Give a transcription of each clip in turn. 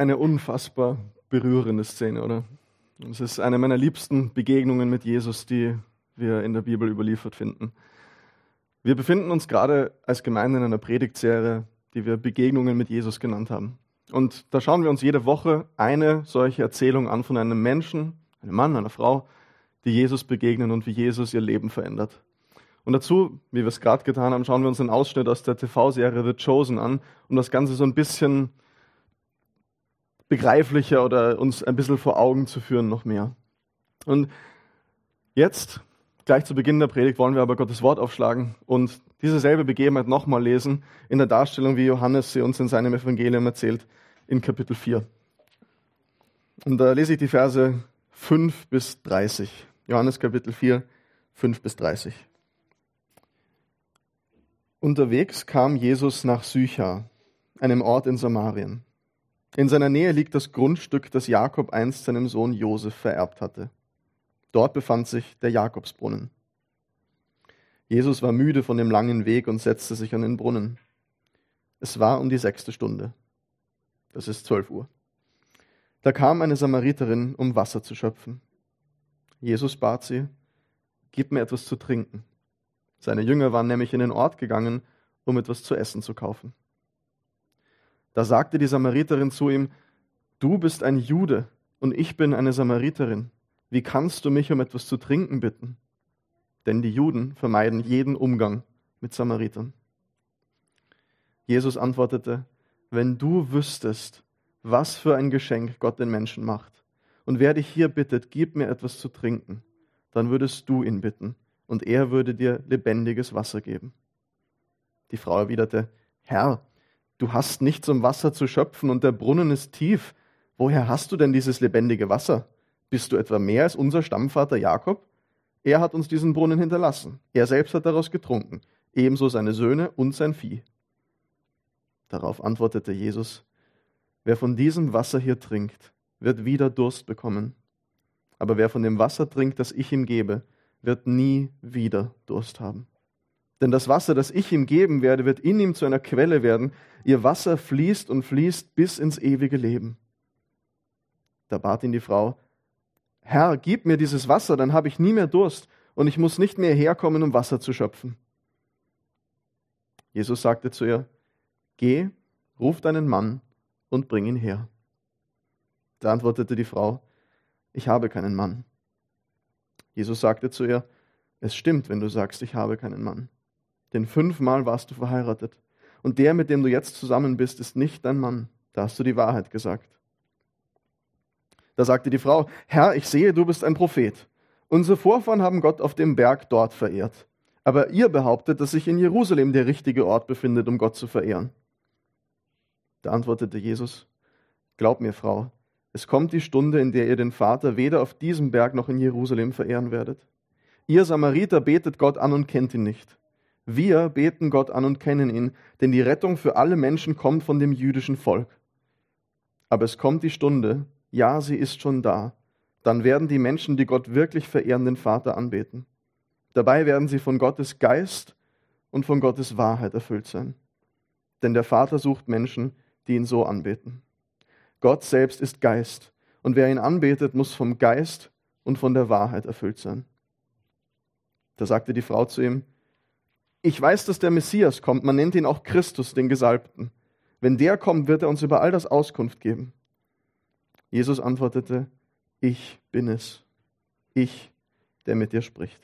eine unfassbar berührende Szene, oder? Es ist eine meiner liebsten Begegnungen mit Jesus, die wir in der Bibel überliefert finden. Wir befinden uns gerade als Gemeinde in einer Predigtserie, die wir Begegnungen mit Jesus genannt haben. Und da schauen wir uns jede Woche eine solche Erzählung an von einem Menschen, einem Mann, einer Frau, die Jesus begegnen und wie Jesus ihr Leben verändert. Und dazu, wie wir es gerade getan haben, schauen wir uns einen Ausschnitt aus der TV-Serie The Chosen an, um das Ganze so ein bisschen begreiflicher oder uns ein bisschen vor Augen zu führen noch mehr. Und jetzt, gleich zu Beginn der Predigt, wollen wir aber Gottes Wort aufschlagen und diese selbe Begebenheit nochmal lesen in der Darstellung, wie Johannes sie uns in seinem Evangelium erzählt, in Kapitel 4. Und da lese ich die Verse 5 bis 30. Johannes Kapitel 4, 5 bis 30. Unterwegs kam Jesus nach Sychar, einem Ort in Samarien. In seiner Nähe liegt das Grundstück, das Jakob einst seinem Sohn Josef vererbt hatte. Dort befand sich der Jakobsbrunnen. Jesus war müde von dem langen Weg und setzte sich an den Brunnen. Es war um die sechste Stunde. Das ist zwölf Uhr. Da kam eine Samariterin, um Wasser zu schöpfen. Jesus bat sie, gib mir etwas zu trinken. Seine Jünger waren nämlich in den Ort gegangen, um etwas zu essen zu kaufen. Da sagte die Samariterin zu ihm, du bist ein Jude und ich bin eine Samariterin. Wie kannst du mich um etwas zu trinken bitten? Denn die Juden vermeiden jeden Umgang mit Samaritern. Jesus antwortete, wenn du wüsstest, was für ein Geschenk Gott den Menschen macht, und wer dich hier bittet, gib mir etwas zu trinken, dann würdest du ihn bitten, und er würde dir lebendiges Wasser geben. Die Frau erwiderte, Herr, Du hast nichts, um Wasser zu schöpfen und der Brunnen ist tief. Woher hast du denn dieses lebendige Wasser? Bist du etwa mehr als unser Stammvater Jakob? Er hat uns diesen Brunnen hinterlassen. Er selbst hat daraus getrunken, ebenso seine Söhne und sein Vieh. Darauf antwortete Jesus, wer von diesem Wasser hier trinkt, wird wieder Durst bekommen. Aber wer von dem Wasser trinkt, das ich ihm gebe, wird nie wieder Durst haben. Denn das Wasser, das ich ihm geben werde, wird in ihm zu einer Quelle werden. Ihr Wasser fließt und fließt bis ins ewige Leben. Da bat ihn die Frau, Herr, gib mir dieses Wasser, dann habe ich nie mehr Durst und ich muss nicht mehr herkommen, um Wasser zu schöpfen. Jesus sagte zu ihr, Geh, ruf deinen Mann und bring ihn her. Da antwortete die Frau, Ich habe keinen Mann. Jesus sagte zu ihr, Es stimmt, wenn du sagst, ich habe keinen Mann denn fünfmal warst du verheiratet. Und der, mit dem du jetzt zusammen bist, ist nicht dein Mann. Da hast du die Wahrheit gesagt. Da sagte die Frau, Herr, ich sehe, du bist ein Prophet. Unsere Vorfahren haben Gott auf dem Berg dort verehrt. Aber ihr behauptet, dass sich in Jerusalem der richtige Ort befindet, um Gott zu verehren. Da antwortete Jesus, Glaub mir, Frau, es kommt die Stunde, in der ihr den Vater weder auf diesem Berg noch in Jerusalem verehren werdet. Ihr Samariter betet Gott an und kennt ihn nicht. Wir beten Gott an und kennen ihn, denn die Rettung für alle Menschen kommt von dem jüdischen Volk. Aber es kommt die Stunde, ja, sie ist schon da, dann werden die Menschen, die Gott wirklich verehren, den Vater anbeten. Dabei werden sie von Gottes Geist und von Gottes Wahrheit erfüllt sein. Denn der Vater sucht Menschen, die ihn so anbeten. Gott selbst ist Geist, und wer ihn anbetet, muss vom Geist und von der Wahrheit erfüllt sein. Da sagte die Frau zu ihm, ich weiß, dass der Messias kommt. Man nennt ihn auch Christus, den Gesalbten. Wenn der kommt, wird er uns über all das Auskunft geben. Jesus antwortete, ich bin es. Ich, der mit dir spricht.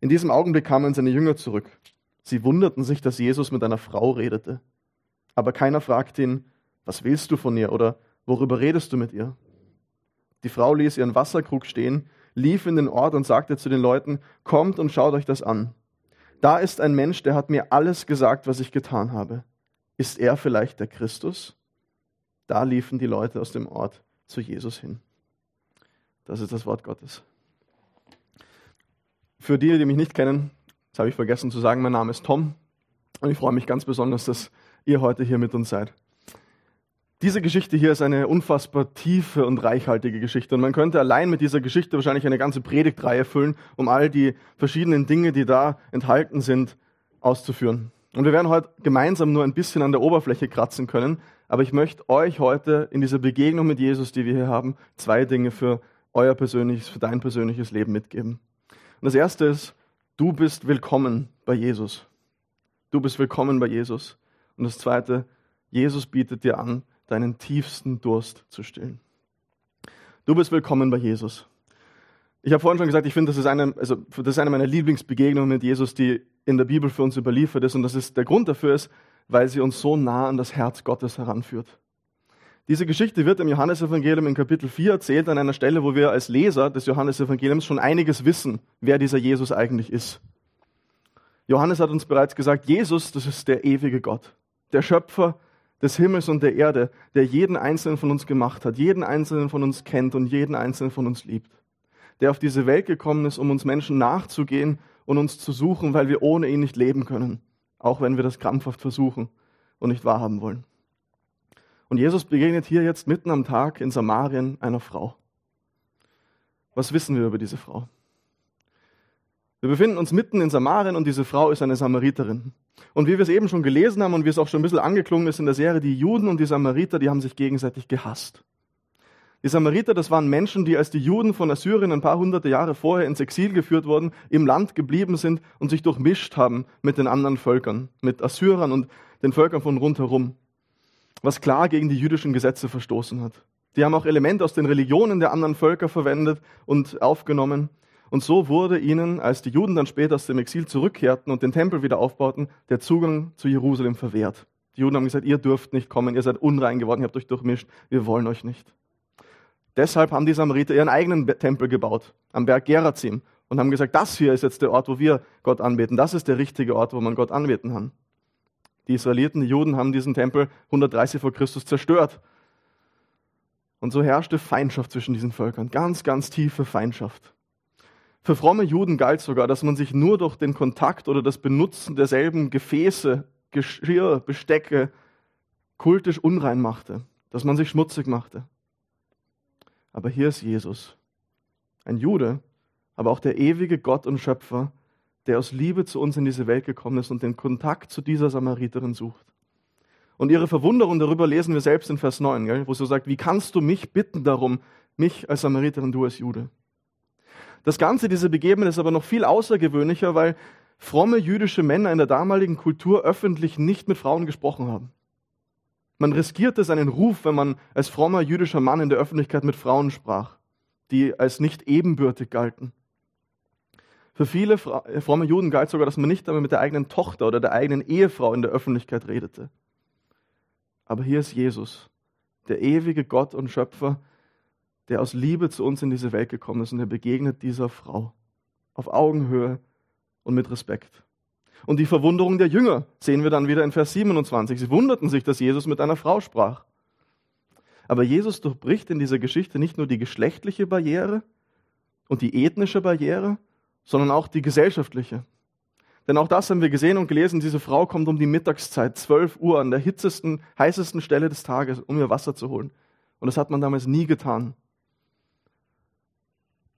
In diesem Augenblick kamen seine Jünger zurück. Sie wunderten sich, dass Jesus mit einer Frau redete. Aber keiner fragte ihn, was willst du von ihr oder worüber redest du mit ihr? Die Frau ließ ihren Wasserkrug stehen, lief in den Ort und sagte zu den Leuten, kommt und schaut euch das an. Da ist ein Mensch, der hat mir alles gesagt, was ich getan habe. Ist er vielleicht der Christus? Da liefen die Leute aus dem Ort zu Jesus hin. Das ist das Wort Gottes. Für die, die mich nicht kennen, das habe ich vergessen zu sagen, mein Name ist Tom und ich freue mich ganz besonders, dass ihr heute hier mit uns seid. Diese Geschichte hier ist eine unfassbar tiefe und reichhaltige Geschichte. Und man könnte allein mit dieser Geschichte wahrscheinlich eine ganze Predigtreihe füllen, um all die verschiedenen Dinge, die da enthalten sind, auszuführen. Und wir werden heute gemeinsam nur ein bisschen an der Oberfläche kratzen können, aber ich möchte euch heute in dieser Begegnung mit Jesus, die wir hier haben, zwei Dinge für euer persönliches, für dein persönliches Leben mitgeben. Und das erste ist, du bist willkommen bei Jesus. Du bist willkommen bei Jesus. Und das zweite, Jesus bietet dir an, deinen tiefsten Durst zu stillen. Du bist willkommen bei Jesus. Ich habe vorhin schon gesagt, ich finde, das ist eine, also das ist eine meiner Lieblingsbegegnungen mit Jesus, die in der Bibel für uns überliefert ist. Und das ist der Grund dafür ist, weil sie uns so nah an das Herz Gottes heranführt. Diese Geschichte wird im Johannesevangelium in Kapitel 4 erzählt an einer Stelle, wo wir als Leser des Johannesevangeliums schon einiges wissen, wer dieser Jesus eigentlich ist. Johannes hat uns bereits gesagt, Jesus, das ist der ewige Gott, der Schöpfer des Himmels und der Erde, der jeden einzelnen von uns gemacht hat, jeden einzelnen von uns kennt und jeden einzelnen von uns liebt. Der auf diese Welt gekommen ist, um uns Menschen nachzugehen und uns zu suchen, weil wir ohne ihn nicht leben können, auch wenn wir das krampfhaft versuchen und nicht wahrhaben wollen. Und Jesus begegnet hier jetzt mitten am Tag in Samarien einer Frau. Was wissen wir über diese Frau? Wir befinden uns mitten in Samarien und diese Frau ist eine Samariterin. Und wie wir es eben schon gelesen haben und wie es auch schon ein bisschen angeklungen ist in der Serie, die Juden und die Samariter, die haben sich gegenseitig gehasst. Die Samariter, das waren Menschen, die als die Juden von Assyrien ein paar hunderte Jahre vorher ins Exil geführt wurden, im Land geblieben sind und sich durchmischt haben mit den anderen Völkern, mit Assyrern und den Völkern von rundherum, was klar gegen die jüdischen Gesetze verstoßen hat. Die haben auch Elemente aus den Religionen der anderen Völker verwendet und aufgenommen. Und so wurde ihnen, als die Juden dann später aus dem Exil zurückkehrten und den Tempel wieder aufbauten, der Zugang zu Jerusalem verwehrt. Die Juden haben gesagt, ihr dürft nicht kommen, ihr seid unrein geworden, ihr habt euch durchmischt, wir wollen euch nicht. Deshalb haben die Samariter ihren eigenen Tempel gebaut, am Berg Gerazim, und haben gesagt, das hier ist jetzt der Ort, wo wir Gott anbeten. Das ist der richtige Ort, wo man Gott anbeten kann. Die Israeliten, die Juden haben diesen Tempel 130 vor Christus zerstört. Und so herrschte Feindschaft zwischen diesen Völkern, ganz, ganz tiefe Feindschaft. Für fromme Juden galt sogar, dass man sich nur durch den Kontakt oder das Benutzen derselben Gefäße, Geschirr, Bestecke kultisch unrein machte, dass man sich schmutzig machte. Aber hier ist Jesus, ein Jude, aber auch der ewige Gott und Schöpfer, der aus Liebe zu uns in diese Welt gekommen ist und den Kontakt zu dieser Samariterin sucht. Und ihre Verwunderung darüber lesen wir selbst in Vers 9, gell, wo sie sagt, wie kannst du mich bitten darum, mich als Samariterin, du als Jude? Das Ganze, diese Begebenheit ist aber noch viel außergewöhnlicher, weil fromme jüdische Männer in der damaligen Kultur öffentlich nicht mit Frauen gesprochen haben. Man riskierte seinen Ruf, wenn man als frommer jüdischer Mann in der Öffentlichkeit mit Frauen sprach, die als nicht ebenbürtig galten. Für viele fromme Juden galt sogar, dass man nicht einmal mit der eigenen Tochter oder der eigenen Ehefrau in der Öffentlichkeit redete. Aber hier ist Jesus, der ewige Gott und Schöpfer, der aus Liebe zu uns in diese Welt gekommen ist und er begegnet dieser Frau auf Augenhöhe und mit Respekt. Und die Verwunderung der Jünger sehen wir dann wieder in Vers 27. Sie wunderten sich, dass Jesus mit einer Frau sprach. Aber Jesus durchbricht in dieser Geschichte nicht nur die geschlechtliche Barriere und die ethnische Barriere, sondern auch die gesellschaftliche. Denn auch das haben wir gesehen und gelesen, diese Frau kommt um die Mittagszeit, 12 Uhr, an der hitzesten, heißesten Stelle des Tages, um ihr Wasser zu holen. Und das hat man damals nie getan.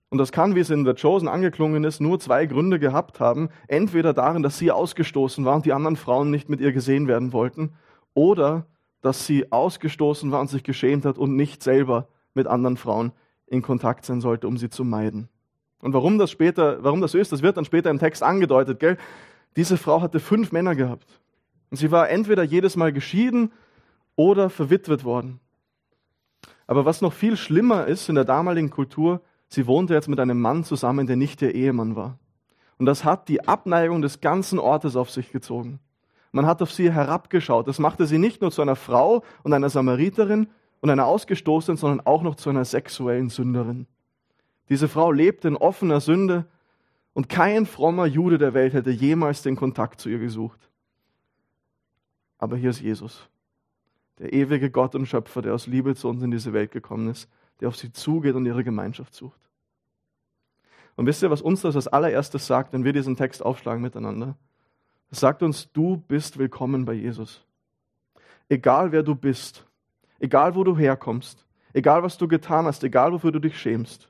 Und das kann, wie es in The Chosen angeklungen ist, nur zwei Gründe gehabt haben. Entweder darin, dass sie ausgestoßen war und die anderen Frauen nicht mit ihr gesehen werden wollten, oder dass sie ausgestoßen war und sich geschämt hat und nicht selber mit anderen Frauen in Kontakt sein sollte, um sie zu meiden. Und warum das später, warum das ist, das wird dann später im Text angedeutet, gell? Diese Frau hatte fünf Männer gehabt. Und sie war entweder jedes Mal geschieden oder verwitwet worden. Aber was noch viel schlimmer ist in der damaligen Kultur, Sie wohnte jetzt mit einem Mann zusammen, der nicht ihr Ehemann war. Und das hat die Abneigung des ganzen Ortes auf sich gezogen. Man hat auf sie herabgeschaut. Das machte sie nicht nur zu einer Frau und einer Samariterin und einer Ausgestoßenen, sondern auch noch zu einer sexuellen Sünderin. Diese Frau lebte in offener Sünde und kein frommer Jude der Welt hätte jemals den Kontakt zu ihr gesucht. Aber hier ist Jesus, der ewige Gott und Schöpfer, der aus Liebe zu uns in diese Welt gekommen ist der auf sie zugeht und ihre Gemeinschaft sucht. Und wisst ihr, was uns das als allererstes sagt, wenn wir diesen Text aufschlagen miteinander? Es sagt uns, du bist willkommen bei Jesus. Egal wer du bist, egal wo du herkommst, egal was du getan hast, egal wofür du dich schämst,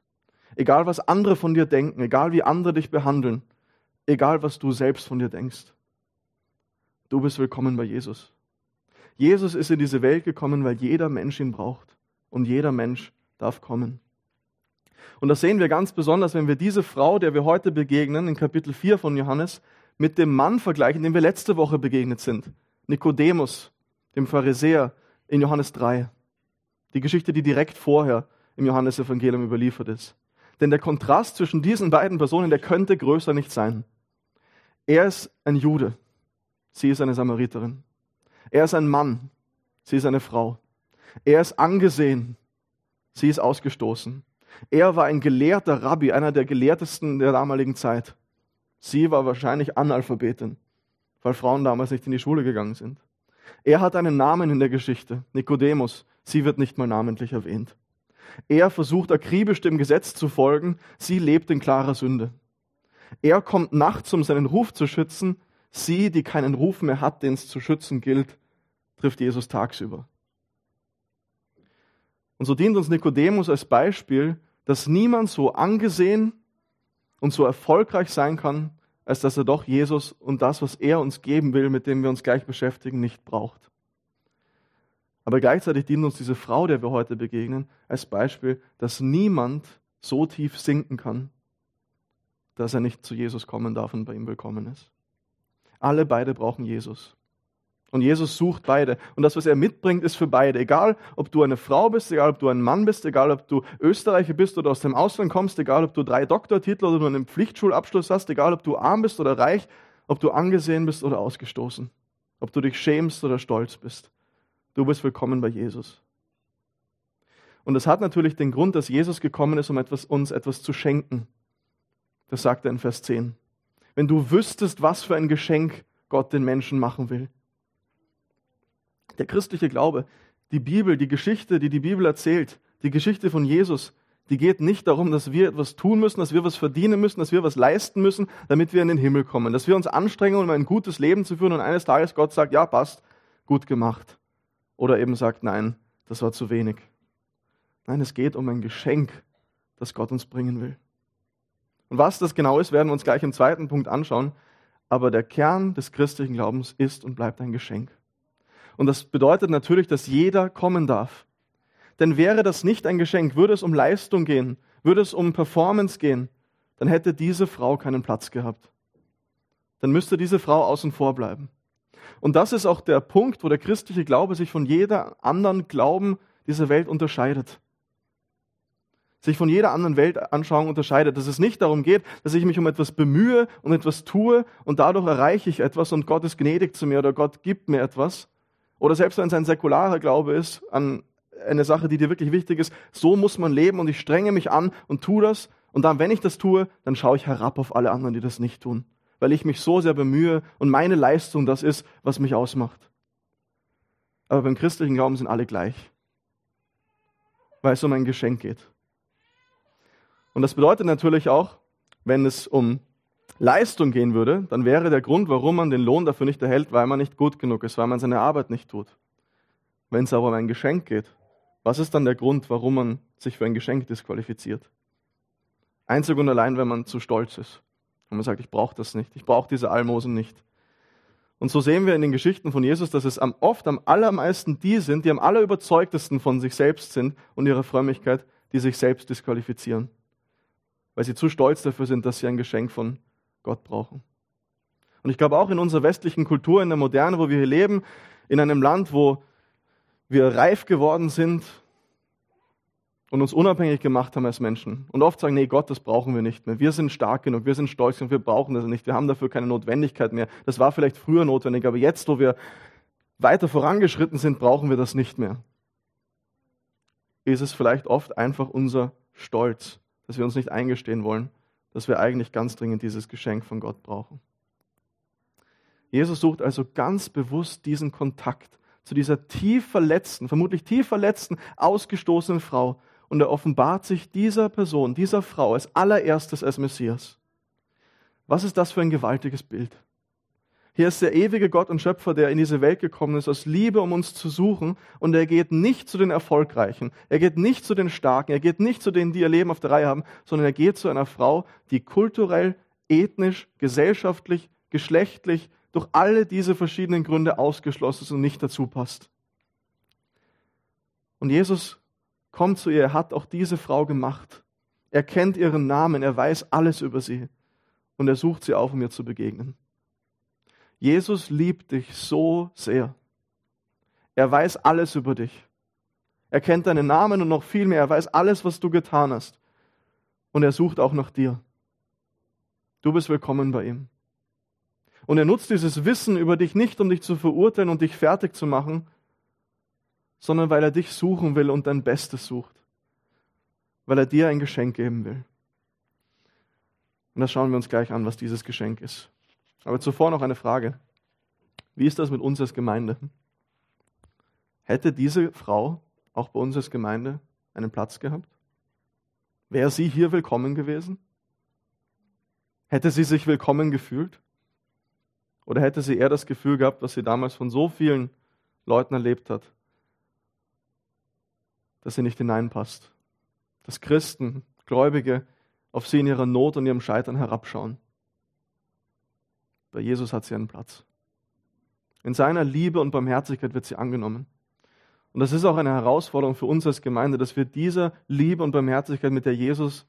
egal was andere von dir denken, egal wie andere dich behandeln, egal was du selbst von dir denkst. du bist willkommen bei Jesus. Jesus ist in diese Welt gekommen, weil jeder Mensch ihn braucht. Und jeder Mensch darf kommen. Und das sehen wir ganz besonders, wenn wir diese Frau, der wir heute begegnen, in Kapitel 4 von Johannes, mit dem Mann vergleichen, dem wir letzte Woche begegnet sind. Nikodemus, dem Pharisäer in Johannes 3. Die Geschichte, die direkt vorher im Johannesevangelium überliefert ist. Denn der Kontrast zwischen diesen beiden Personen, der könnte größer nicht sein. Er ist ein Jude, sie ist eine Samariterin. Er ist ein Mann, sie ist eine Frau. Er ist angesehen, sie ist ausgestoßen. Er war ein gelehrter Rabbi, einer der gelehrtesten der damaligen Zeit. Sie war wahrscheinlich Analphabetin, weil Frauen damals nicht in die Schule gegangen sind. Er hat einen Namen in der Geschichte, Nikodemus. Sie wird nicht mal namentlich erwähnt. Er versucht akribisch dem Gesetz zu folgen, sie lebt in klarer Sünde. Er kommt nachts, um seinen Ruf zu schützen, sie, die keinen Ruf mehr hat, den es zu schützen gilt, trifft Jesus tagsüber. Und so dient uns Nikodemus als Beispiel, dass niemand so angesehen und so erfolgreich sein kann, als dass er doch Jesus und das, was er uns geben will, mit dem wir uns gleich beschäftigen, nicht braucht. Aber gleichzeitig dient uns diese Frau, der wir heute begegnen, als Beispiel, dass niemand so tief sinken kann, dass er nicht zu Jesus kommen darf und bei ihm willkommen ist. Alle beide brauchen Jesus. Und Jesus sucht beide. Und das, was er mitbringt, ist für beide. Egal, ob du eine Frau bist, egal, ob du ein Mann bist, egal, ob du Österreicher bist oder aus dem Ausland kommst, egal, ob du drei Doktortitel oder nur einen Pflichtschulabschluss hast, egal, ob du arm bist oder reich, ob du angesehen bist oder ausgestoßen, ob du dich schämst oder stolz bist. Du bist willkommen bei Jesus. Und das hat natürlich den Grund, dass Jesus gekommen ist, um etwas, uns etwas zu schenken. Das sagt er in Vers 10. Wenn du wüsstest, was für ein Geschenk Gott den Menschen machen will der christliche Glaube, die Bibel, die Geschichte, die die Bibel erzählt, die Geschichte von Jesus, die geht nicht darum, dass wir etwas tun müssen, dass wir was verdienen müssen, dass wir was leisten müssen, damit wir in den Himmel kommen, dass wir uns anstrengen, um ein gutes Leben zu führen und eines Tages Gott sagt, ja, passt, gut gemacht. Oder eben sagt, nein, das war zu wenig. Nein, es geht um ein Geschenk, das Gott uns bringen will. Und was das genau ist, werden wir uns gleich im zweiten Punkt anschauen. Aber der Kern des christlichen Glaubens ist und bleibt ein Geschenk. Und das bedeutet natürlich, dass jeder kommen darf. Denn wäre das nicht ein Geschenk, würde es um Leistung gehen, würde es um Performance gehen, dann hätte diese Frau keinen Platz gehabt. Dann müsste diese Frau außen vor bleiben. Und das ist auch der Punkt, wo der christliche Glaube sich von jeder anderen Glauben dieser Welt unterscheidet. Sich von jeder anderen Weltanschauung unterscheidet. Dass es nicht darum geht, dass ich mich um etwas bemühe und etwas tue und dadurch erreiche ich etwas und Gott ist gnädig zu mir oder Gott gibt mir etwas, oder selbst wenn es ein säkularer Glaube ist, an eine Sache, die dir wirklich wichtig ist, so muss man leben und ich strenge mich an und tue das. Und dann, wenn ich das tue, dann schaue ich herab auf alle anderen, die das nicht tun. Weil ich mich so sehr bemühe und meine Leistung das ist, was mich ausmacht. Aber beim christlichen Glauben sind alle gleich. Weil es um ein Geschenk geht. Und das bedeutet natürlich auch, wenn es um Leistung gehen würde, dann wäre der Grund, warum man den Lohn dafür nicht erhält, weil man nicht gut genug ist, weil man seine Arbeit nicht tut. Wenn es aber um ein Geschenk geht, was ist dann der Grund, warum man sich für ein Geschenk disqualifiziert? Einzig und allein, wenn man zu stolz ist. Und man sagt, ich brauche das nicht, ich brauche diese Almosen nicht. Und so sehen wir in den Geschichten von Jesus, dass es am, oft am allermeisten die sind, die am allerüberzeugtesten von sich selbst sind und ihrer Frömmigkeit, die sich selbst disqualifizieren. Weil sie zu stolz dafür sind, dass sie ein Geschenk von Gott brauchen. Und ich glaube auch in unserer westlichen Kultur, in der Moderne, wo wir hier leben, in einem Land, wo wir reif geworden sind und uns unabhängig gemacht haben als Menschen und oft sagen, nee, Gott, das brauchen wir nicht mehr. Wir sind stark genug, wir sind stolz und wir brauchen das nicht. Wir haben dafür keine Notwendigkeit mehr. Das war vielleicht früher notwendig, aber jetzt, wo wir weiter vorangeschritten sind, brauchen wir das nicht mehr. Ist es vielleicht oft einfach unser Stolz, dass wir uns nicht eingestehen wollen, dass wir eigentlich ganz dringend dieses Geschenk von Gott brauchen. Jesus sucht also ganz bewusst diesen Kontakt zu dieser tief verletzten, vermutlich tief verletzten, ausgestoßenen Frau und er offenbart sich dieser Person, dieser Frau als allererstes als Messias. Was ist das für ein gewaltiges Bild? Hier ist der ewige Gott und Schöpfer, der in diese Welt gekommen ist, aus Liebe, um uns zu suchen. Und er geht nicht zu den Erfolgreichen, er geht nicht zu den Starken, er geht nicht zu denen, die ihr Leben auf der Reihe haben, sondern er geht zu einer Frau, die kulturell, ethnisch, gesellschaftlich, geschlechtlich, durch alle diese verschiedenen Gründe ausgeschlossen ist und nicht dazu passt. Und Jesus kommt zu ihr, er hat auch diese Frau gemacht. Er kennt ihren Namen, er weiß alles über sie und er sucht sie auf, um ihr zu begegnen. Jesus liebt dich so sehr. Er weiß alles über dich. Er kennt deinen Namen und noch viel mehr. Er weiß alles, was du getan hast. Und er sucht auch nach dir. Du bist willkommen bei ihm. Und er nutzt dieses Wissen über dich nicht, um dich zu verurteilen und dich fertig zu machen, sondern weil er dich suchen will und dein Bestes sucht. Weil er dir ein Geschenk geben will. Und das schauen wir uns gleich an, was dieses Geschenk ist. Aber zuvor noch eine Frage. Wie ist das mit uns als Gemeinde? Hätte diese Frau auch bei uns als Gemeinde einen Platz gehabt? Wäre sie hier willkommen gewesen? Hätte sie sich willkommen gefühlt? Oder hätte sie eher das Gefühl gehabt, was sie damals von so vielen Leuten erlebt hat, dass sie nicht hineinpasst? Dass Christen, Gläubige auf sie in ihrer Not und ihrem Scheitern herabschauen. Bei Jesus hat sie einen Platz. In seiner Liebe und Barmherzigkeit wird sie angenommen. Und das ist auch eine Herausforderung für uns als Gemeinde, dass wir dieser Liebe und Barmherzigkeit, mit der Jesus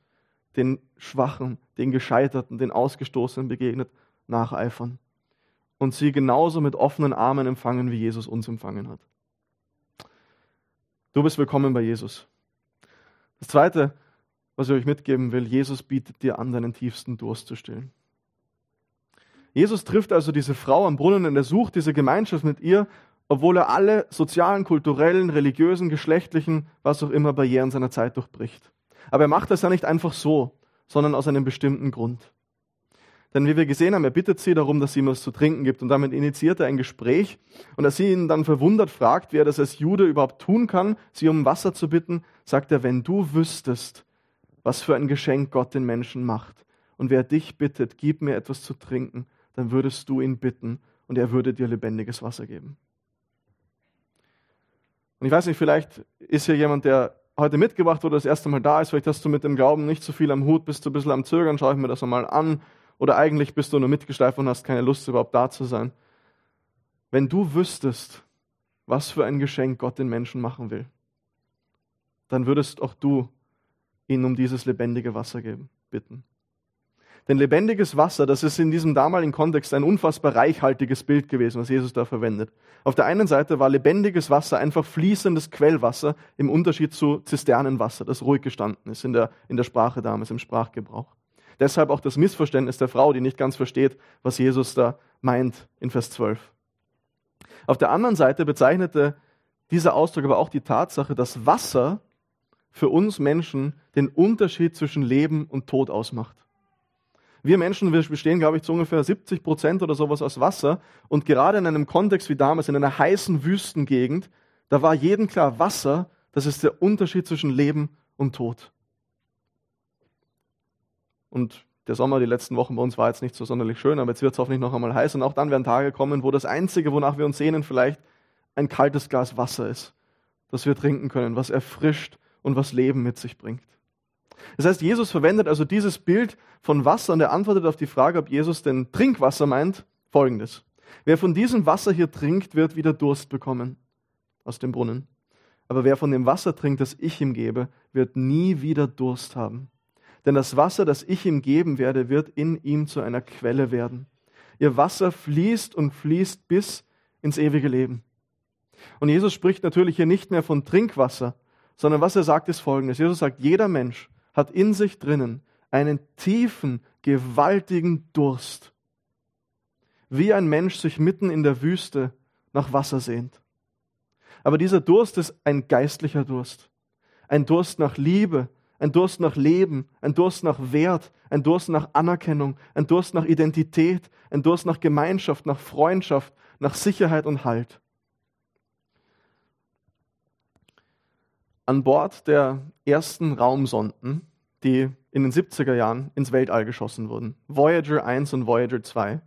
den Schwachen, den Gescheiterten, den Ausgestoßenen begegnet, nacheifern und sie genauso mit offenen Armen empfangen, wie Jesus uns empfangen hat. Du bist willkommen bei Jesus. Das Zweite, was ich euch mitgeben will, Jesus bietet dir an, deinen tiefsten Durst zu stillen. Jesus trifft also diese Frau am Brunnen und er sucht diese Gemeinschaft mit ihr, obwohl er alle sozialen, kulturellen, religiösen, geschlechtlichen, was auch immer Barrieren seiner Zeit durchbricht. Aber er macht das ja nicht einfach so, sondern aus einem bestimmten Grund. Denn wie wir gesehen haben, er bittet sie darum, dass sie ihm was zu trinken gibt. Und damit initiiert er ein Gespräch. Und als sie ihn dann verwundert fragt, wie er das als Jude überhaupt tun kann, sie um Wasser zu bitten, sagt er, wenn du wüsstest, was für ein Geschenk Gott den Menschen macht. Und wer dich bittet, gib mir etwas zu trinken, dann würdest du ihn bitten und er würde dir lebendiges Wasser geben. Und ich weiß nicht, vielleicht ist hier jemand, der heute mitgebracht wurde, das erste Mal da ist, vielleicht hast du mit dem Glauben nicht so viel am Hut, bist du ein bisschen am Zögern, schaue ich mir das einmal an oder eigentlich bist du nur mitgeschleift und hast keine Lust, überhaupt da zu sein. Wenn du wüsstest, was für ein Geschenk Gott den Menschen machen will, dann würdest auch du ihn um dieses lebendige Wasser geben, bitten. Denn lebendiges Wasser, das ist in diesem damaligen Kontext ein unfassbar reichhaltiges Bild gewesen, was Jesus da verwendet. Auf der einen Seite war lebendiges Wasser einfach fließendes Quellwasser im Unterschied zu Zisternenwasser, das ruhig gestanden ist in der, in der Sprache damals, im Sprachgebrauch. Deshalb auch das Missverständnis der Frau, die nicht ganz versteht, was Jesus da meint in Vers 12. Auf der anderen Seite bezeichnete dieser Ausdruck aber auch die Tatsache, dass Wasser für uns Menschen den Unterschied zwischen Leben und Tod ausmacht. Wir Menschen, wir bestehen, glaube ich, zu ungefähr 70 Prozent oder sowas aus Wasser. Und gerade in einem Kontext wie damals, in einer heißen Wüstengegend, da war jedem klar, Wasser, das ist der Unterschied zwischen Leben und Tod. Und der Sommer, die letzten Wochen bei uns war jetzt nicht so sonderlich schön, aber jetzt wird es hoffentlich noch einmal heiß. Und auch dann werden Tage kommen, wo das Einzige, wonach wir uns sehnen, vielleicht ein kaltes Glas Wasser ist, das wir trinken können, was erfrischt und was Leben mit sich bringt. Das heißt, Jesus verwendet also dieses Bild von Wasser und er antwortet auf die Frage, ob Jesus denn Trinkwasser meint, folgendes. Wer von diesem Wasser hier trinkt, wird wieder Durst bekommen aus dem Brunnen. Aber wer von dem Wasser trinkt, das ich ihm gebe, wird nie wieder Durst haben. Denn das Wasser, das ich ihm geben werde, wird in ihm zu einer Quelle werden. Ihr Wasser fließt und fließt bis ins ewige Leben. Und Jesus spricht natürlich hier nicht mehr von Trinkwasser, sondern was er sagt, ist folgendes. Jesus sagt, jeder Mensch hat in sich drinnen einen tiefen, gewaltigen Durst. Wie ein Mensch sich mitten in der Wüste nach Wasser sehnt. Aber dieser Durst ist ein geistlicher Durst. Ein Durst nach Liebe, ein Durst nach Leben, ein Durst nach Wert, ein Durst nach Anerkennung, ein Durst nach Identität, ein Durst nach Gemeinschaft, nach Freundschaft, nach Sicherheit und Halt. An Bord der ersten Raumsonden, die in den 70er Jahren ins Weltall geschossen wurden, Voyager 1 und Voyager 2,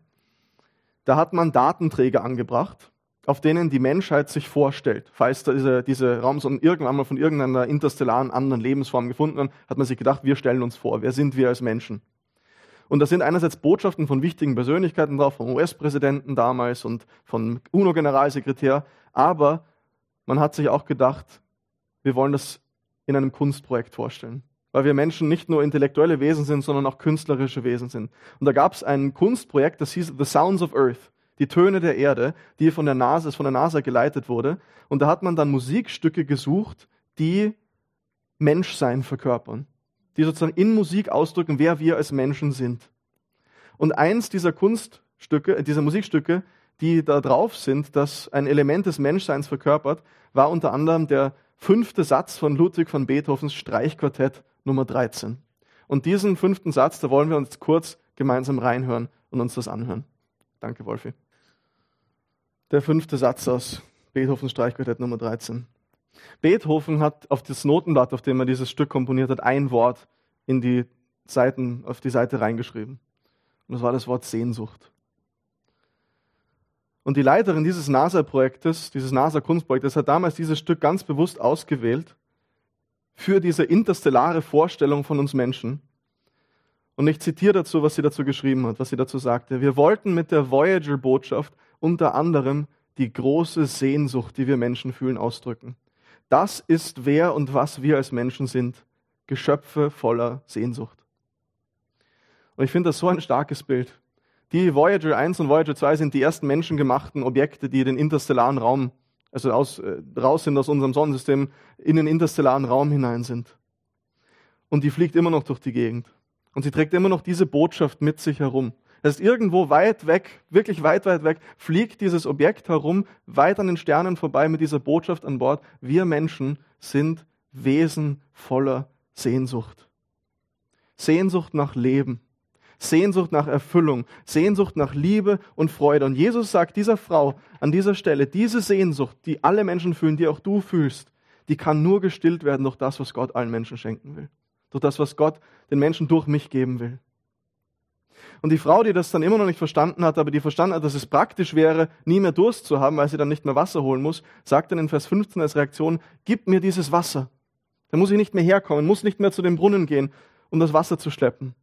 da hat man Datenträger angebracht, auf denen die Menschheit sich vorstellt. Falls diese, diese Raumsonden irgendwann mal von irgendeiner interstellaren anderen Lebensform gefunden haben, hat man sich gedacht, wir stellen uns vor, wer sind wir als Menschen? Und da sind einerseits Botschaften von wichtigen Persönlichkeiten drauf, vom US-Präsidenten damals und vom UNO-Generalsekretär, aber man hat sich auch gedacht, wir wollen das in einem Kunstprojekt vorstellen. Weil wir Menschen nicht nur intellektuelle Wesen sind, sondern auch künstlerische Wesen sind. Und da gab es ein Kunstprojekt, das hieß The Sounds of Earth, die Töne der Erde, die von der NASA, von der NASA geleitet wurde. Und da hat man dann Musikstücke gesucht, die Menschsein verkörpern. Die sozusagen in Musik ausdrücken, wer wir als Menschen sind. Und eins dieser Kunststücke, äh, dieser Musikstücke, die da drauf sind, das ein Element des Menschseins verkörpert, war unter anderem der fünfte Satz von Ludwig van Beethovens Streichquartett Nummer 13. Und diesen fünften Satz, da wollen wir uns kurz gemeinsam reinhören und uns das anhören. Danke, Wolfi. Der fünfte Satz aus Beethovens Streichquartett Nummer 13. Beethoven hat auf das Notenblatt, auf dem er dieses Stück komponiert hat, ein Wort in die Seiten, auf die Seite reingeschrieben. Und das war das Wort Sehnsucht. Und die Leiterin dieses NASA-Projektes, dieses NASA-Kunstprojektes, hat damals dieses Stück ganz bewusst ausgewählt für diese interstellare Vorstellung von uns Menschen. Und ich zitiere dazu, was sie dazu geschrieben hat, was sie dazu sagte. Wir wollten mit der Voyager-Botschaft unter anderem die große Sehnsucht, die wir Menschen fühlen, ausdrücken. Das ist wer und was wir als Menschen sind. Geschöpfe voller Sehnsucht. Und ich finde das so ein starkes Bild. Die Voyager 1 und Voyager 2 sind die ersten menschengemachten Objekte, die den interstellaren Raum, also aus, äh, raus sind aus unserem Sonnensystem, in den interstellaren Raum hinein sind. Und die fliegt immer noch durch die Gegend. Und sie trägt immer noch diese Botschaft mit sich herum. Das ist irgendwo weit weg, wirklich weit, weit weg, fliegt dieses Objekt herum, weit an den Sternen vorbei mit dieser Botschaft an Bord. Wir Menschen sind Wesen voller Sehnsucht. Sehnsucht nach Leben. Sehnsucht nach Erfüllung, Sehnsucht nach Liebe und Freude. Und Jesus sagt dieser Frau an dieser Stelle, diese Sehnsucht, die alle Menschen fühlen, die auch du fühlst, die kann nur gestillt werden durch das, was Gott allen Menschen schenken will. Durch das, was Gott den Menschen durch mich geben will. Und die Frau, die das dann immer noch nicht verstanden hat, aber die verstanden hat, dass es praktisch wäre, nie mehr Durst zu haben, weil sie dann nicht mehr Wasser holen muss, sagt dann in Vers 15 als Reaktion, gib mir dieses Wasser. Dann muss ich nicht mehr herkommen, muss nicht mehr zu dem Brunnen gehen, um das Wasser zu schleppen.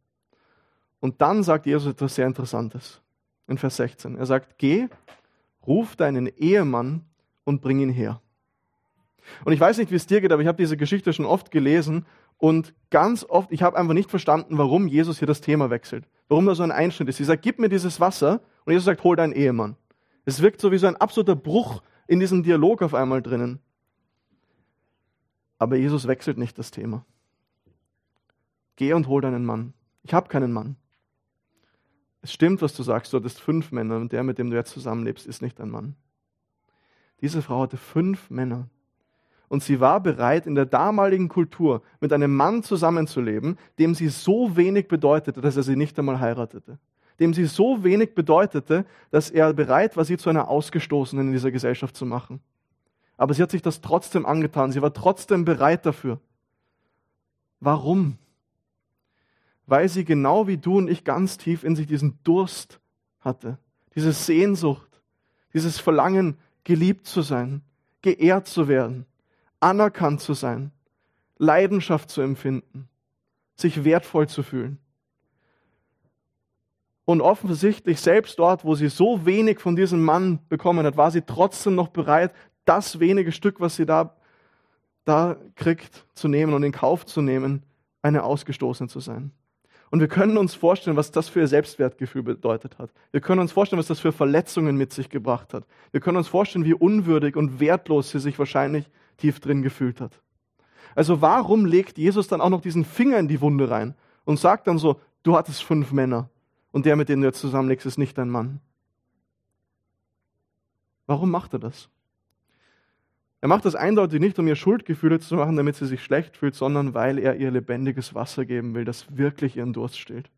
Und dann sagt Jesus etwas sehr Interessantes in Vers 16. Er sagt, geh, ruf deinen Ehemann und bring ihn her. Und ich weiß nicht, wie es dir geht, aber ich habe diese Geschichte schon oft gelesen und ganz oft, ich habe einfach nicht verstanden, warum Jesus hier das Thema wechselt. Warum da so ein Einschnitt ist. Sie sagt, gib mir dieses Wasser und Jesus sagt, hol deinen Ehemann. Es wirkt so wie so ein absoluter Bruch in diesem Dialog auf einmal drinnen. Aber Jesus wechselt nicht das Thema. Geh und hol deinen Mann. Ich habe keinen Mann. Es stimmt, was du sagst, du hattest fünf Männer und der, mit dem du jetzt zusammenlebst, ist nicht ein Mann. Diese Frau hatte fünf Männer. Und sie war bereit, in der damaligen Kultur mit einem Mann zusammenzuleben, dem sie so wenig bedeutete, dass er sie nicht einmal heiratete. Dem sie so wenig bedeutete, dass er bereit war, sie zu einer Ausgestoßenen in dieser Gesellschaft zu machen. Aber sie hat sich das trotzdem angetan. Sie war trotzdem bereit dafür. Warum? Weil sie genau wie du und ich ganz tief in sich diesen Durst hatte, diese Sehnsucht, dieses Verlangen, geliebt zu sein, geehrt zu werden, anerkannt zu sein, Leidenschaft zu empfinden, sich wertvoll zu fühlen. Und offensichtlich, selbst dort, wo sie so wenig von diesem Mann bekommen hat, war sie trotzdem noch bereit, das wenige Stück, was sie da, da kriegt, zu nehmen und in Kauf zu nehmen, eine Ausgestoßene zu sein. Und wir können uns vorstellen, was das für ihr Selbstwertgefühl bedeutet hat. Wir können uns vorstellen, was das für Verletzungen mit sich gebracht hat. Wir können uns vorstellen, wie unwürdig und wertlos sie sich wahrscheinlich tief drin gefühlt hat. Also warum legt Jesus dann auch noch diesen Finger in die Wunde rein und sagt dann so, du hattest fünf Männer und der, mit dem du jetzt zusammenlegst, ist nicht dein Mann? Warum macht er das? Er macht das eindeutig nicht, um ihr Schuldgefühle zu machen, damit sie sich schlecht fühlt, sondern weil er ihr lebendiges Wasser geben will, das wirklich ihren Durst stillt.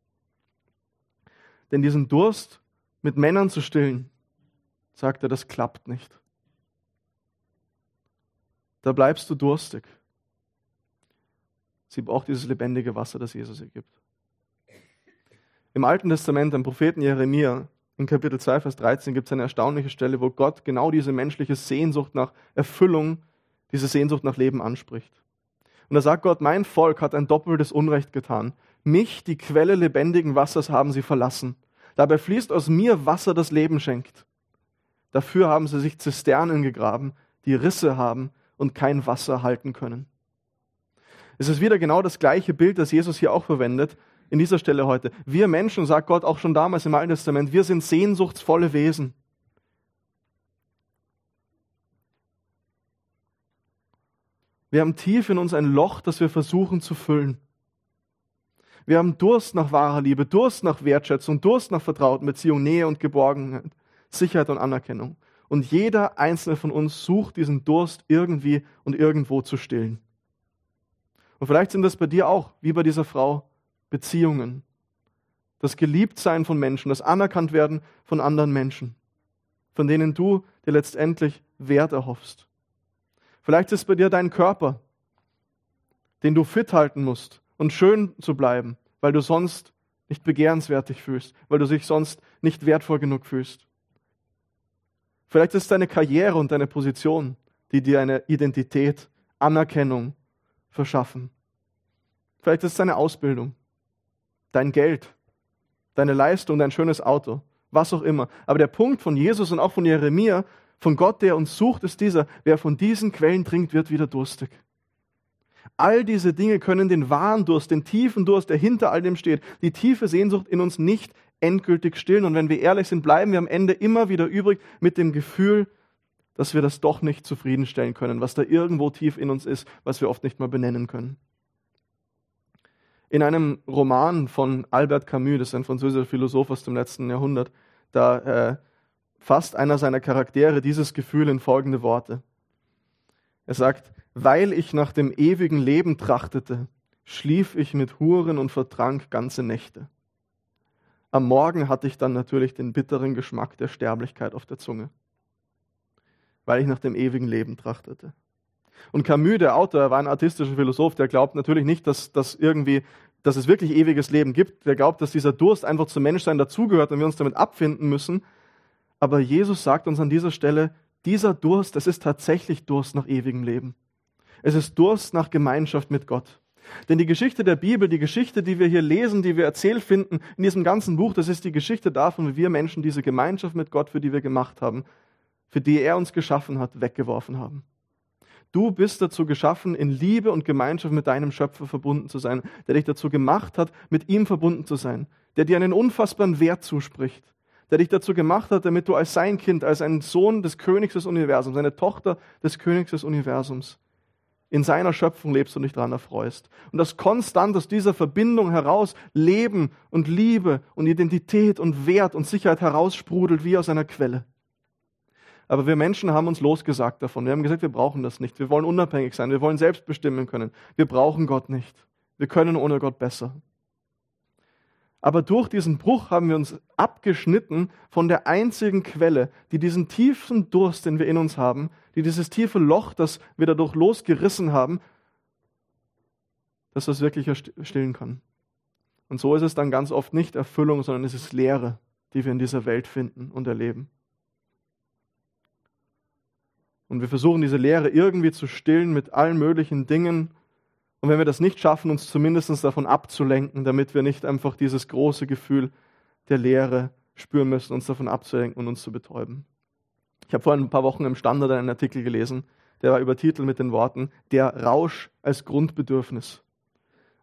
Denn diesen Durst mit Männern zu stillen, sagt er, das klappt nicht. Da bleibst du durstig. Sie braucht dieses lebendige Wasser, das Jesus ihr gibt. Im Alten Testament, im Propheten Jeremia, in Kapitel 2, Vers 13 gibt es eine erstaunliche Stelle, wo Gott genau diese menschliche Sehnsucht nach Erfüllung, diese Sehnsucht nach Leben anspricht. Und da sagt Gott, mein Volk hat ein doppeltes Unrecht getan. Mich, die Quelle lebendigen Wassers, haben sie verlassen. Dabei fließt aus mir Wasser, das Leben schenkt. Dafür haben sie sich Zisternen gegraben, die Risse haben und kein Wasser halten können. Es ist wieder genau das gleiche Bild, das Jesus hier auch verwendet, in dieser Stelle heute. Wir Menschen, sagt Gott auch schon damals im Alten Testament, wir sind sehnsuchtsvolle Wesen. Wir haben tief in uns ein Loch, das wir versuchen zu füllen. Wir haben Durst nach wahrer Liebe, Durst nach Wertschätzung, Durst nach vertrauten Beziehung, Nähe und Geborgenheit, Sicherheit und Anerkennung. Und jeder einzelne von uns sucht diesen Durst irgendwie und irgendwo zu stillen. Und vielleicht sind das bei dir auch, wie bei dieser Frau, Beziehungen. Das Geliebtsein von Menschen, das Anerkanntwerden von anderen Menschen, von denen du dir letztendlich Wert erhoffst. Vielleicht ist bei dir dein Körper, den du fit halten musst und schön zu bleiben, weil du sonst nicht begehrenswertig fühlst, weil du dich sonst nicht wertvoll genug fühlst. Vielleicht ist deine Karriere und deine Position, die dir eine Identität, Anerkennung verschaffen. Vielleicht ist es deine Ausbildung, dein Geld, deine Leistung, dein schönes Auto, was auch immer. Aber der Punkt von Jesus und auch von Jeremia von Gott, der uns sucht, ist dieser, wer von diesen Quellen trinkt, wird wieder durstig. All diese Dinge können den wahren Durst, den tiefen Durst, der hinter all dem steht, die tiefe Sehnsucht in uns nicht endgültig stillen. Und wenn wir ehrlich sind, bleiben wir am Ende immer wieder übrig mit dem Gefühl, dass wir das doch nicht zufriedenstellen können, was da irgendwo tief in uns ist, was wir oft nicht mal benennen können. In einem Roman von Albert Camus, das ist ein französischer Philosoph aus dem letzten Jahrhundert, da äh, fasst einer seiner Charaktere dieses Gefühl in folgende Worte. Er sagt, weil ich nach dem ewigen Leben trachtete, schlief ich mit Huren und vertrank ganze Nächte. Am Morgen hatte ich dann natürlich den bitteren Geschmack der Sterblichkeit auf der Zunge, weil ich nach dem ewigen Leben trachtete. Und Camus, der Autor, war ein artistischer Philosoph, der glaubt natürlich nicht, dass, dass irgendwie, dass es wirklich ewiges Leben gibt. Der glaubt, dass dieser Durst einfach zum Menschsein dazugehört und wir uns damit abfinden müssen. Aber Jesus sagt uns an dieser Stelle, dieser Durst, es ist tatsächlich Durst nach ewigem Leben. Es ist Durst nach Gemeinschaft mit Gott. Denn die Geschichte der Bibel, die Geschichte, die wir hier lesen, die wir erzählt finden in diesem ganzen Buch, das ist die Geschichte davon, wie wir Menschen diese Gemeinschaft mit Gott, für die wir gemacht haben, für die er uns geschaffen hat, weggeworfen haben. Du bist dazu geschaffen, in Liebe und Gemeinschaft mit deinem Schöpfer verbunden zu sein, der dich dazu gemacht hat, mit ihm verbunden zu sein, der dir einen unfassbaren Wert zuspricht, der dich dazu gemacht hat, damit du als sein Kind, als ein Sohn des Königs des Universums, eine Tochter des Königs des Universums, in seiner Schöpfung lebst und dich daran erfreust. Und dass konstant aus dieser Verbindung heraus Leben und Liebe und Identität und Wert und Sicherheit heraussprudelt wie aus einer Quelle. Aber wir Menschen haben uns losgesagt davon. Wir haben gesagt, wir brauchen das nicht. Wir wollen unabhängig sein. Wir wollen selbst bestimmen können. Wir brauchen Gott nicht. Wir können ohne Gott besser. Aber durch diesen Bruch haben wir uns abgeschnitten von der einzigen Quelle, die diesen tiefen Durst, den wir in uns haben, die dieses tiefe Loch, das wir dadurch losgerissen haben, dass das wirklich stillen kann. Und so ist es dann ganz oft nicht Erfüllung, sondern es ist Leere, die wir in dieser Welt finden und erleben. Und wir versuchen diese Leere irgendwie zu stillen mit allen möglichen Dingen, und wenn wir das nicht schaffen, uns zumindest davon abzulenken, damit wir nicht einfach dieses große Gefühl der Leere spüren müssen, uns davon abzulenken und uns zu betäuben. Ich habe vor ein paar Wochen im Standard einen Artikel gelesen, der war übertitelt mit den Worten Der Rausch als Grundbedürfnis.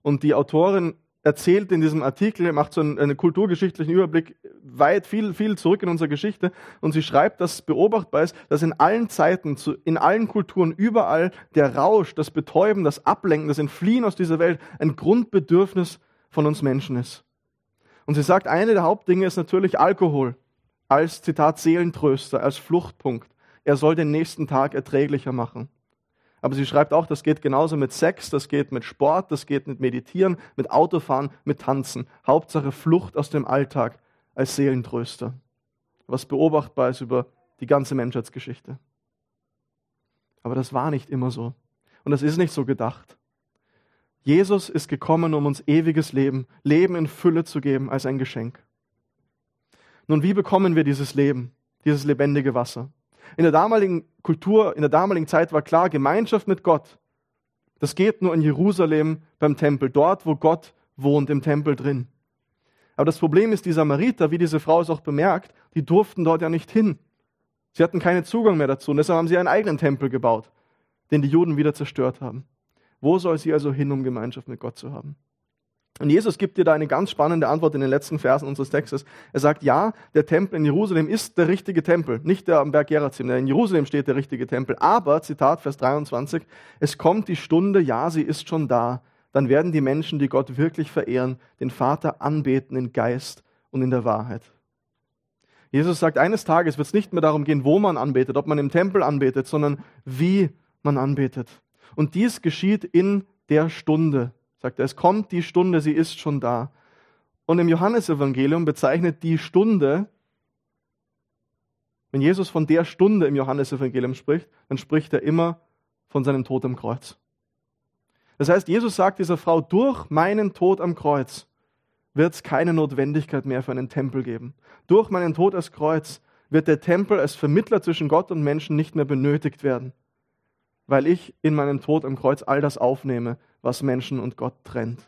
Und die Autorin erzählt in diesem Artikel, macht so einen, einen, kulturgeschichtlichen Überblick weit viel, viel zurück in unserer Geschichte und sie schreibt, dass beobachtbar ist, dass in allen Zeiten, in allen Kulturen, überall der Rausch, das Betäuben, das Ablenken, das Entfliehen aus dieser Welt ein Grundbedürfnis von uns Menschen ist. Und sie sagt, eine der Hauptdinge ist natürlich Alkohol als Zitat Seelentröster, als Fluchtpunkt. Er soll den nächsten Tag erträglicher machen. Aber sie schreibt auch, das geht genauso mit Sex, das geht mit Sport, das geht mit Meditieren, mit Autofahren, mit Tanzen. Hauptsache Flucht aus dem Alltag als Seelentröster. Was beobachtbar ist über die ganze Menschheitsgeschichte. Aber das war nicht immer so. Und das ist nicht so gedacht. Jesus ist gekommen, um uns ewiges Leben, Leben in Fülle zu geben als ein Geschenk. Nun, wie bekommen wir dieses Leben, dieses lebendige Wasser? In der damaligen Kultur, in der damaligen Zeit war klar, Gemeinschaft mit Gott, das geht nur in Jerusalem beim Tempel, dort, wo Gott wohnt im Tempel drin. Aber das Problem ist, die Samariter, wie diese Frau es auch bemerkt, die durften dort ja nicht hin. Sie hatten keinen Zugang mehr dazu und deshalb haben sie einen eigenen Tempel gebaut, den die Juden wieder zerstört haben. Wo soll sie also hin, um Gemeinschaft mit Gott zu haben? Und Jesus gibt dir da eine ganz spannende Antwort in den letzten Versen unseres Textes. Er sagt, ja, der Tempel in Jerusalem ist der richtige Tempel, nicht der am Berg Gerazim. In Jerusalem steht der richtige Tempel. Aber, Zitat, Vers 23, es kommt die Stunde, ja, sie ist schon da. Dann werden die Menschen, die Gott wirklich verehren, den Vater anbeten in Geist und in der Wahrheit. Jesus sagt, eines Tages wird es nicht mehr darum gehen, wo man anbetet, ob man im Tempel anbetet, sondern wie man anbetet. Und dies geschieht in der Stunde, sagt er. Es kommt die Stunde, sie ist schon da. Und im Johannesevangelium bezeichnet die Stunde, wenn Jesus von der Stunde im Johannesevangelium spricht, dann spricht er immer von seinem Tod am Kreuz. Das heißt, Jesus sagt dieser Frau, durch meinen Tod am Kreuz wird es keine Notwendigkeit mehr für einen Tempel geben. Durch meinen Tod als Kreuz wird der Tempel als Vermittler zwischen Gott und Menschen nicht mehr benötigt werden weil ich in meinem Tod am Kreuz all das aufnehme, was Menschen und Gott trennt.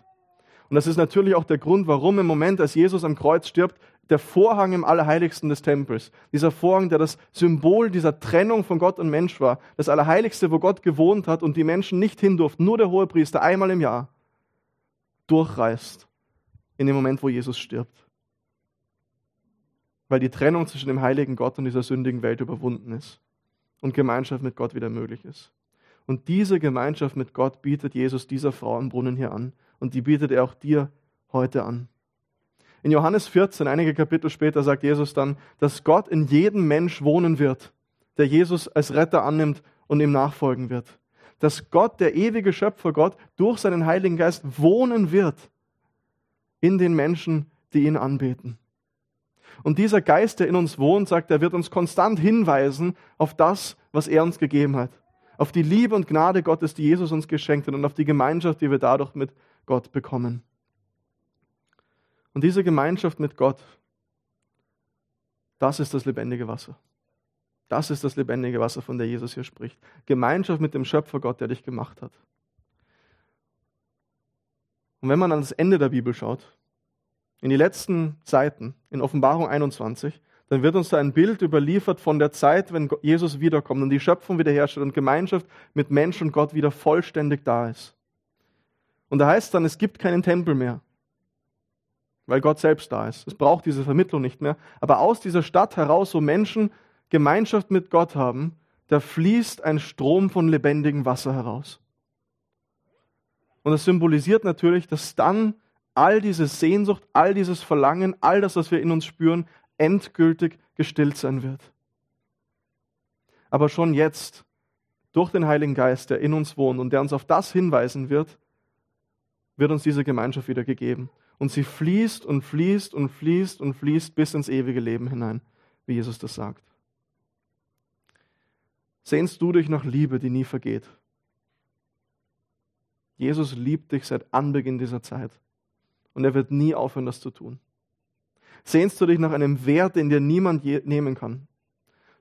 Und das ist natürlich auch der Grund, warum im Moment, als Jesus am Kreuz stirbt, der Vorhang im Allerheiligsten des Tempels, dieser Vorhang, der das Symbol dieser Trennung von Gott und Mensch war, das Allerheiligste, wo Gott gewohnt hat und die Menschen nicht hin durften, nur der Hohepriester einmal im Jahr, durchreißt in dem Moment, wo Jesus stirbt. Weil die Trennung zwischen dem heiligen Gott und dieser sündigen Welt überwunden ist und Gemeinschaft mit Gott wieder möglich ist. Und diese Gemeinschaft mit Gott bietet Jesus dieser Frau am Brunnen hier an. Und die bietet er auch dir heute an. In Johannes 14, einige Kapitel später, sagt Jesus dann, dass Gott in jedem Mensch wohnen wird, der Jesus als Retter annimmt und ihm nachfolgen wird. Dass Gott, der ewige Schöpfer Gott, durch seinen Heiligen Geist wohnen wird in den Menschen, die ihn anbeten. Und dieser Geist, der in uns wohnt, sagt, er wird uns konstant hinweisen auf das, was er uns gegeben hat auf die Liebe und Gnade Gottes, die Jesus uns geschenkt hat und auf die Gemeinschaft, die wir dadurch mit Gott bekommen. Und diese Gemeinschaft mit Gott, das ist das lebendige Wasser. Das ist das lebendige Wasser, von der Jesus hier spricht. Gemeinschaft mit dem Schöpfer Gott, der dich gemacht hat. Und wenn man an das Ende der Bibel schaut, in die letzten Seiten, in Offenbarung 21, dann wird uns da ein Bild überliefert von der Zeit, wenn Jesus wiederkommt und die Schöpfung wiederherstellt und Gemeinschaft mit Mensch und Gott wieder vollständig da ist. Und da heißt dann, es gibt keinen Tempel mehr, weil Gott selbst da ist. Es braucht diese Vermittlung nicht mehr. Aber aus dieser Stadt heraus, wo Menschen Gemeinschaft mit Gott haben, da fließt ein Strom von lebendigem Wasser heraus. Und das symbolisiert natürlich, dass dann all diese Sehnsucht, all dieses Verlangen, all das, was wir in uns spüren, endgültig gestillt sein wird. Aber schon jetzt, durch den Heiligen Geist, der in uns wohnt und der uns auf das hinweisen wird, wird uns diese Gemeinschaft wieder gegeben. Und sie fließt und fließt und fließt und fließt bis ins ewige Leben hinein, wie Jesus das sagt. Sehnst du dich nach Liebe, die nie vergeht? Jesus liebt dich seit Anbeginn dieser Zeit. Und er wird nie aufhören, das zu tun. Sehnst du dich nach einem Wert, den dir niemand nehmen kann?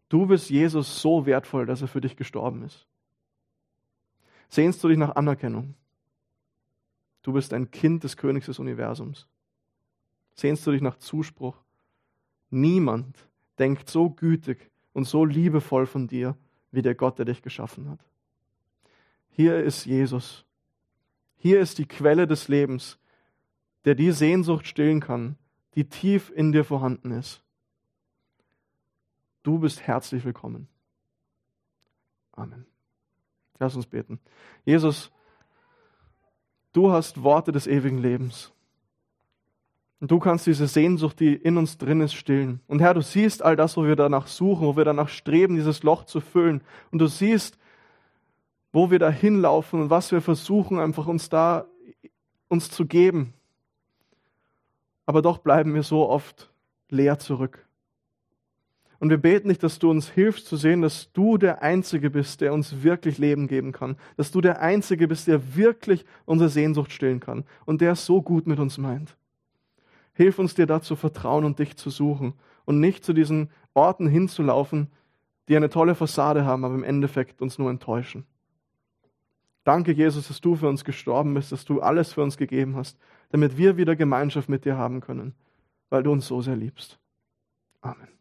Du bist Jesus so wertvoll, dass er für dich gestorben ist. Sehnst du dich nach Anerkennung? Du bist ein Kind des Königs des Universums. Sehnst du dich nach Zuspruch? Niemand denkt so gütig und so liebevoll von dir wie der Gott, der dich geschaffen hat. Hier ist Jesus. Hier ist die Quelle des Lebens, der die Sehnsucht stillen kann, die tief in dir vorhanden ist. Du bist herzlich willkommen. Amen. Lass uns beten. Jesus, du hast Worte des ewigen Lebens. Und du kannst diese Sehnsucht, die in uns drin ist, stillen. Und Herr, du siehst all das, wo wir danach suchen, wo wir danach streben, dieses Loch zu füllen. Und du siehst, wo wir da hinlaufen und was wir versuchen, einfach uns da uns zu geben aber doch bleiben wir so oft leer zurück. Und wir beten nicht, dass du uns hilfst zu sehen, dass du der Einzige bist, der uns wirklich Leben geben kann. Dass du der Einzige bist, der wirklich unsere Sehnsucht stillen kann und der es so gut mit uns meint. Hilf uns dir dazu vertrauen und dich zu suchen und nicht zu diesen Orten hinzulaufen, die eine tolle Fassade haben, aber im Endeffekt uns nur enttäuschen. Danke, Jesus, dass du für uns gestorben bist, dass du alles für uns gegeben hast, damit wir wieder Gemeinschaft mit dir haben können, weil du uns so sehr liebst. Amen.